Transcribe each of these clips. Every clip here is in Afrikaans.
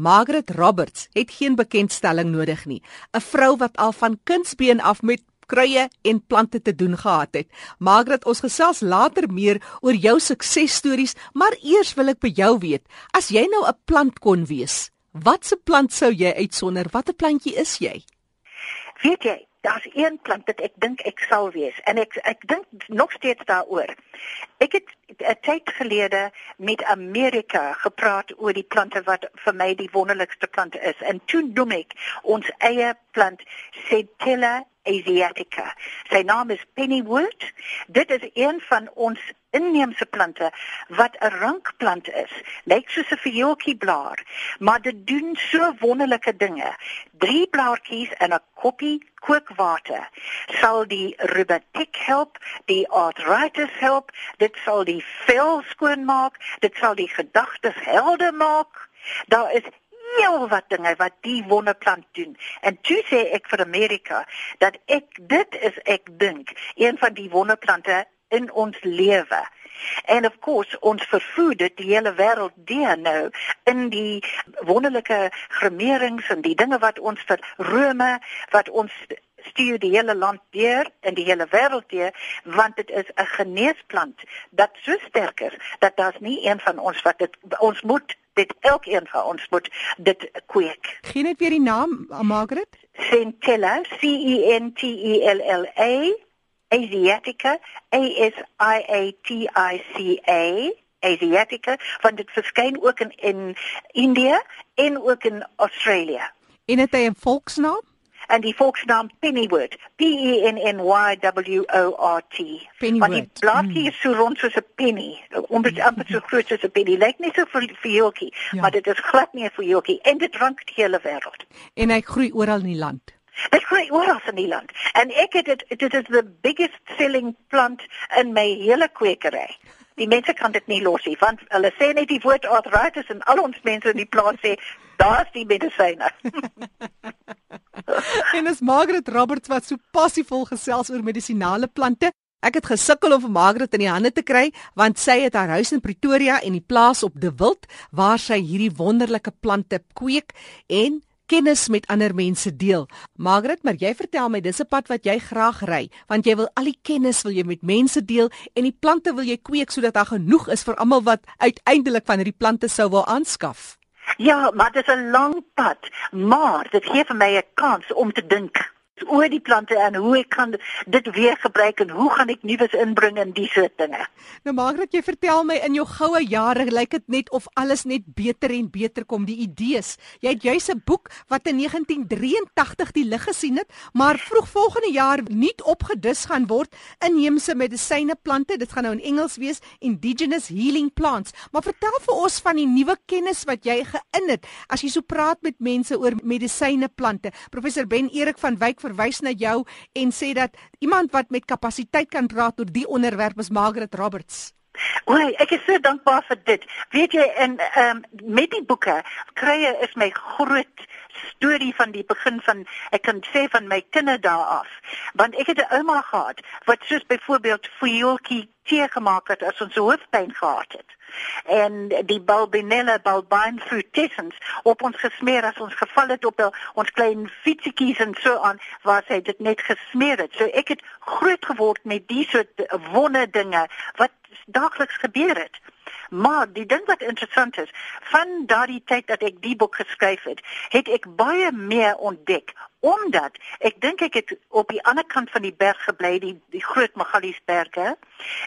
Margaret Roberts het geen bekendstelling nodig nie. 'n Vrou wat al van kindsbeen af met kruie en plante te doen gehad het. Margaret, ons gesels later meer oor jou suksesstories, maar eers wil ek by jou weet, as jy nou 'n plant kon wees, watse plant sou jy uitsonder? Watter plantjie is jy? Weet jy, daar's een plant wat ek dink ek sal wees en ek ek dink nog steeds daaroor. Ek het 'n tyd gelede met Amerika gepraat oor die plante wat vir my die wonderlikste plante is en toe noem ek ons eie plant Centella asiatica. Sy naam is pennywood. Dit is een van ons inheemse plante wat 'n rankplant is. Lyk soos 'n viooltjieblaar, maar dit doen so wonderlike dinge. Drie blaartjies in 'n koppie kookwater sal die reumatiek help, die arthritis help, dit sal die vel skoonmaak, dit sal die gedagtes helder maak. Daar is heel wat dinge wat die wonderplant doen. En toe sê ek vir Amerika dat ek dit is ek dink een van die wonderplante in ons lewe. En of course ons vervoer dit die hele wêreld deur nou in die wonderlike gremerings en die dinge wat ons vir Rome wat ons stuur die hele land deur in die hele wêreld deur want dit is 'n geneesplant dat so sterk is dat daar's nie een van ons wat dit ons moet dit elkeen van ons moet dit kweek. Geen net weer die naam, Margaret? Centella, C E N T E L L A, Asiatica, A S I A T I C A. Asiatica, want dit verskyn ook in in India en ook in Australië. En het hy 'n volksnaam? En die volksnaam Pennywood, P E N N Y W O R T. Want die blaadjie mm. is so rond soos 'n penny, ongeveer amper so groot soos 'n penny. Lyk nie so vir viooltjie, ja. maar dit is glad nie 'n viooltjie en dit rank die hele wêreld. En hy groei oral in die land. Dit groei oral in die land. En ek het dit dit is the biggest selling plant in my hele kwekery. Die mense kan dit nie los nie want hulle sê net die woord arthritis en al ons mense in die plaas sê daar's die medisyne. en is Margaret Roberts wat so passievol gesels oor medisinale plante. Ek het gesukkel om vir Margaret in die hande te kry want sy het haar huis in Pretoria en die plaas op De Wild waar sy hierdie wonderlike plante kweek en kennis met ander mense deel. Margaret, maar jy vertel my dis 'n pad wat jy graag ry want jy wil al die kennis wil jy met mense deel en die plante wil jy kweek sodat daar genoeg is vir almal wat uiteindelik van hierdie plante sou wil aanskaf. Ja, maar dit is 'n lang pad, maar dit gee vir my 'n kans om te dink oor die plante en hoe ek kan dit weer gebruik en hoe gaan ek nuus inbring in die soort dinge. Nou Margaret, jy vertel my in jou goue jare lyk dit net of alles net beter en beter kom die idees. Jy het juis 'n boek wat in 1983 die lig gesien het, maar vroeg volgende jaar nie opgedis gaan word inheemse medisyne plante. Dit gaan nou in Engels wees Indigenous Healing Plants. Maar vertel vir ons van die nuwe kennis wat jy geïn het as jy so praat met mense oor medisyne plante. Professor Ben Erik van Wyk verwys na jou en sê dat iemand wat met kapasiteit kan praat oor die onderwerp is Margaret Roberts. Oei, ek is so dankbaar vir dit. Weet jy, en ehm um, met die boeke krye is my groot storie van die begin van ek kan sê van my kinderdae af. Want ek het 'n ouma gehad wat soos byvoorbeeld viooltjie tee gemaak het as ons hoofpyn gehad het en die bulbinella bulbine frutescens op ons gesmeer as ons geval het op ons klein fietsiekies en so aan waar sy dit net gesmeer het. So ek het groot geword met die soort wonder dinge wat daagliks gebeur het. Maar die ding wat interessant is, van daardie tyd dat ek die boek geskryf het, het ek baie meer ontdek omdat ek dink ek het op die ander kant van die berg gebly, die die groot Magaliesberge.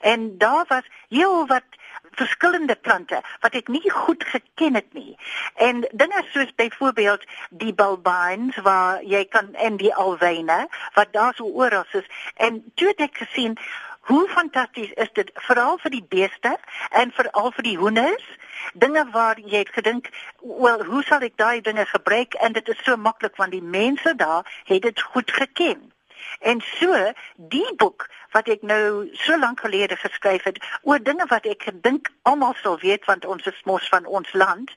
En daar was heel wat verskillende plante wat ek nie goed geken het nie. En dinge soos byvoorbeeld die bulbines waar jy kan en die alwyne wat daar so oral is. En toe het ek gesien hoe fantasties is dit veral vir die beeste en veral vir die hoenders. Dinge waar jy het gedink wel hoe sal ek daai dinge gebruik? En dit is so maklik want die mense daar het dit goed geken En so die boek wat ek nou so lank gelede geskryf het oor dinge wat ek gedink almal sal weet want ons is mos van ons land,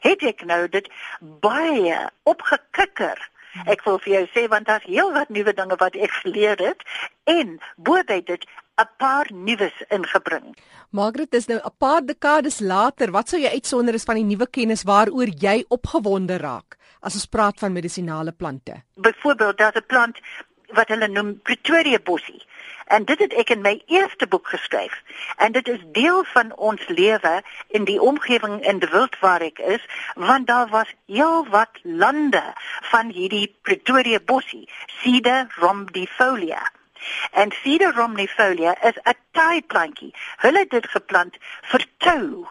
het ek nou dit baie opgekikker. Ek wil vir jou sê want daar's heel wat nuwe dinge wat ek geleer het en boobei dit 'n paar nuus ingebring. Margaret, dis nou 'n paar dekades later, wat sou jy uitsonder is van die nuwe kennis waaroor jy opgewonde raak as ons praat van medisinale plante? Byvoorbeeld, daar's 'n plant wat hulle noem Pretoria bossie. En dit het ek in my eerste boek geskryf. En dit is deel van ons lewe in die omgewing in die wild waar ek is, want daar was heel wat lande van hierdie Pretoria bossie, Cedar rhombifolia. En Cedar rhombifolia is 'n taaiplantjie. Hulle het dit geplant vir tou.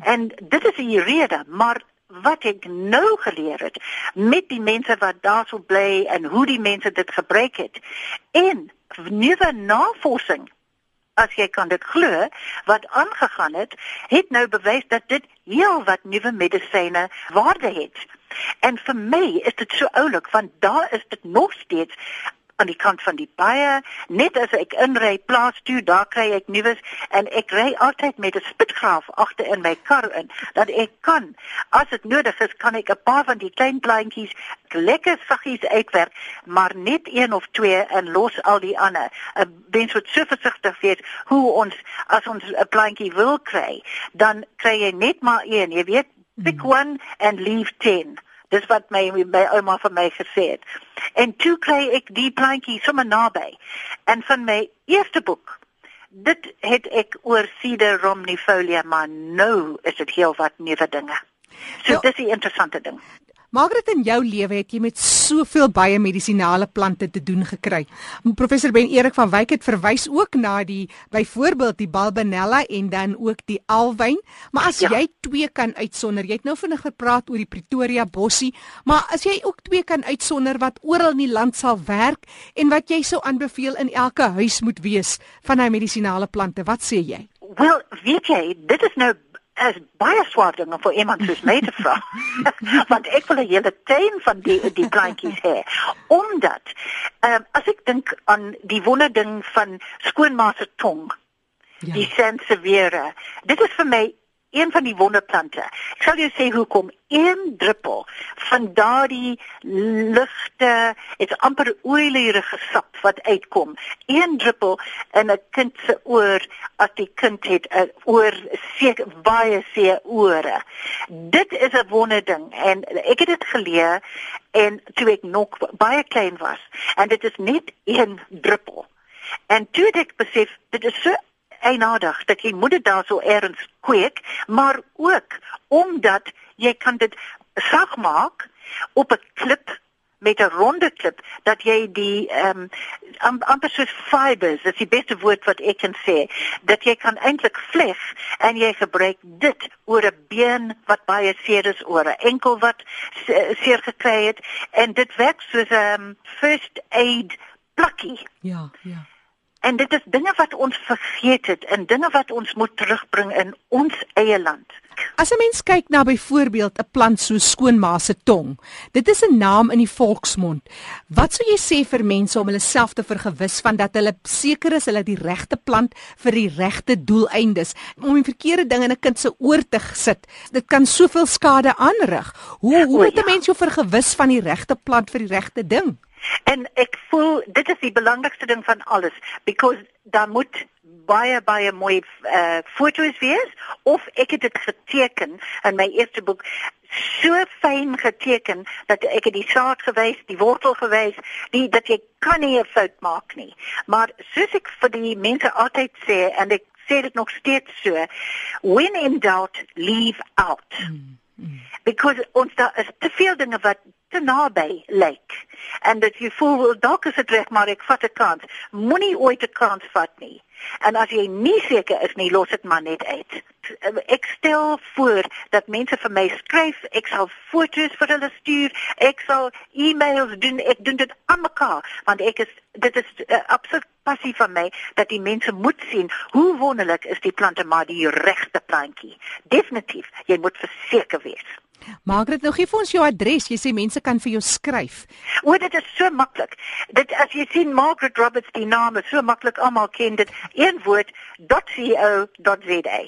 En dit is die rede, maar wat ek nou geleer het met die mense wat daarso bly en hoe die mense dit gebruik het. En nuwe navorsing as jy kan dit glo wat aangegaan het, het nou bewys dat dit heel wat nuwe medisyne waarde het. En vir my is dit so oulik want daar is dit nog steeds aan die kant van die baie net as ek inry plaas toe daar kry ek nuus en ek ry altyd met 'n spitgraaf agter in my kar in dat ek kan as dit nodig is kan ek 'n paar van die klein plantjies lekker saggies uitwerk maar net een of twee en los al die ander. 'n mens moet so versigtig wees hoe ons as ons 'n plantjie wil kry dan kry jy net maar een jy weet pick hmm. one and leave 10 Dis wat my my ouma vir my gesê het. En toe kry ek die plantjie sommer naby. En van my eerste boek dit het ek oor Cedar rhombifolia maar nou is dit heel wat nuwe dinge. So, so dis 'n interessante ding. Margaret in jou lewe het jy met soveel baie medisinale plante te doen gekry. Professor Ben Erik van Wyk het verwys ook na die byvoorbeeld die Balbanella en dan ook die Alwyn, maar as ja. jy twee kan uitsonder, jy het nou vinnig gepraat oor die Pretoria bossie, maar as jy ook twee kan uitsonder wat oral in die land sal werk en wat jy sou aanbeveel in elke huis moet wees van hy medisinale plante, wat sê jy? Wel, weet jy, dit is nou is baie swaar dinge vir iemand soos my te vra. Want ek wil 'n hele tuin van die die plantjies hê. Omdat ehm um, as ek dink aan die wonderding van skoonma se tong. Ja. Die sensievere. Dit is vir my een van die wonderplante. Ek sal jou sê hoekom een druppel van daardie ligte, dit's amper oeilierige sap wat uitkom. Een druppel in 'n kind se oor as die kind het 'n oor seker baie se ore. Dit is 'n wonderding en ek het dit geleer en toe ek nog baie klein was en dit is net een druppel. En toe ek besef dit is so eienaardig dat jy moet dit daarso erns kweek, maar ook omdat jy kan dit sag maak op 'n klip met 'n ronde klip dat jy die ehm um, amper soos fibers, dit is die beste woord wat ek kan sê, dat jy kan eintlik vleg en jy gebruik dit oor 'n been wat baie seer is oor 'n enkel wat seer gekry het en dit werk soos 'n um, first aid plakkie. Ja, ja. En dit is dinge wat ons vergeet het en dinge wat ons moet terugbring in ons eie land. As 'n mens kyk na byvoorbeeld 'n plant so skoonma se tong. Dit is 'n naam in die volksmond. Wat sou jy sê vir mense om hulle self te vergewis van dat hulle seker is hulle die regte plant vir die regte doeleindes om die verkeerde ding in 'n kind se oor te sit. Dit kan soveel skade aanrig. Hoe hoe moet 'n mens jou vergewis van die regte plant vir die regte ding? En ek voel dit is die belangrikste ding van alles because daar moet baie baie mooi uh, foto's wees of ek het dit geteken in my eerste boek so fyn geteken dat ek het die saad gewys, die wortel gewys, die dat jy kan nie 'n fout maak nie. Maar soos ek vir die mense altyd sê en ek sê dit nog steeds so, when in doubt, leave out. Mm, mm. Because ons daar is te veel dinge wat te naby lyk. En dat jy voel dalk is dit reg maar ek vat 'n kans. Moenie ooit 'n kans vat nie. En as jy nie seker is nie los dit maar net uit. Ek stel voor dat mense vir my skryf ek sal foto's vir hulle stuur ek sal e-mails doen ek doen dit aan mekaar want ek is dit is uh, absoluut passie van my dat die mense moet sien hoe wonderlik is die plante maar die regte plantjie definitief jy moet verseker wees Margaret, nou gee vir ons jou adres. Jy sê mense kan vir jou skryf. O, dit is so maklik. Dit as jy sien Margaret Roberts die naam is so maklik almal ken dit. Een woord .co.za.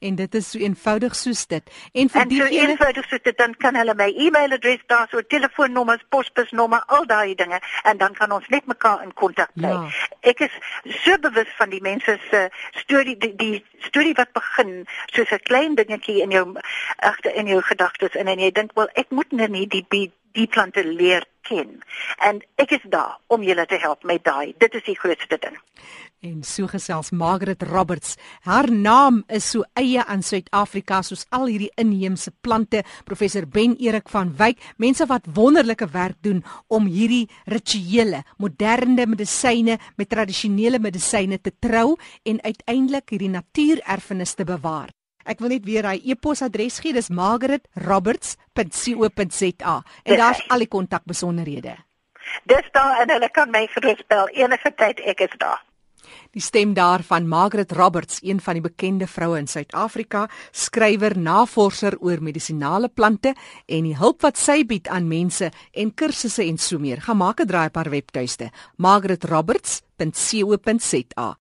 En dit is so eenvoudig soos dit. En vir En so diegene eenvoudig soos dit dan kan hulle my e-mailadres daar so telefoonnommers, posbusnommer, al daai dinge en dan kan ons net mekaar in kontak bly. Ja. Ek is so bewus van die mense se storie die, die storie wat begin soos 'n klein dingetjie in jou agter in jou gedagtes en en jy dink wel ek moet nou nie die die, die plante leer ken. En ek is daar om julle te help met daai. Dit is die grootste ding. En so gesels Margaret Roberts. Haar naam is so eie aan Suid-Afrika soos al hierdie inheemse plante. Professor Ben Erik van Wyk, mense wat wonderlike werk doen om hierdie rituele, moderne medisyne met tradisionele medisyne te trou en uiteindelik hierdie natuurerfenis te bewaar. Ek wil net weer hy e-posadres gee, dis margaretroberts.co.za en daar's al die kontakbesonderhede. Dis daar en hulle kan my gerusbel enige tyd ek is daar. Die stem daarvan Margaret Roberts, een van die bekende vroue in Suid-Afrika, skrywer, navorser oor medisinale plante en die hulp wat sy bied aan mense en kursusse en so meer. Gaan maak 'n draai op haar webtuiste, margaretroberts.co.za.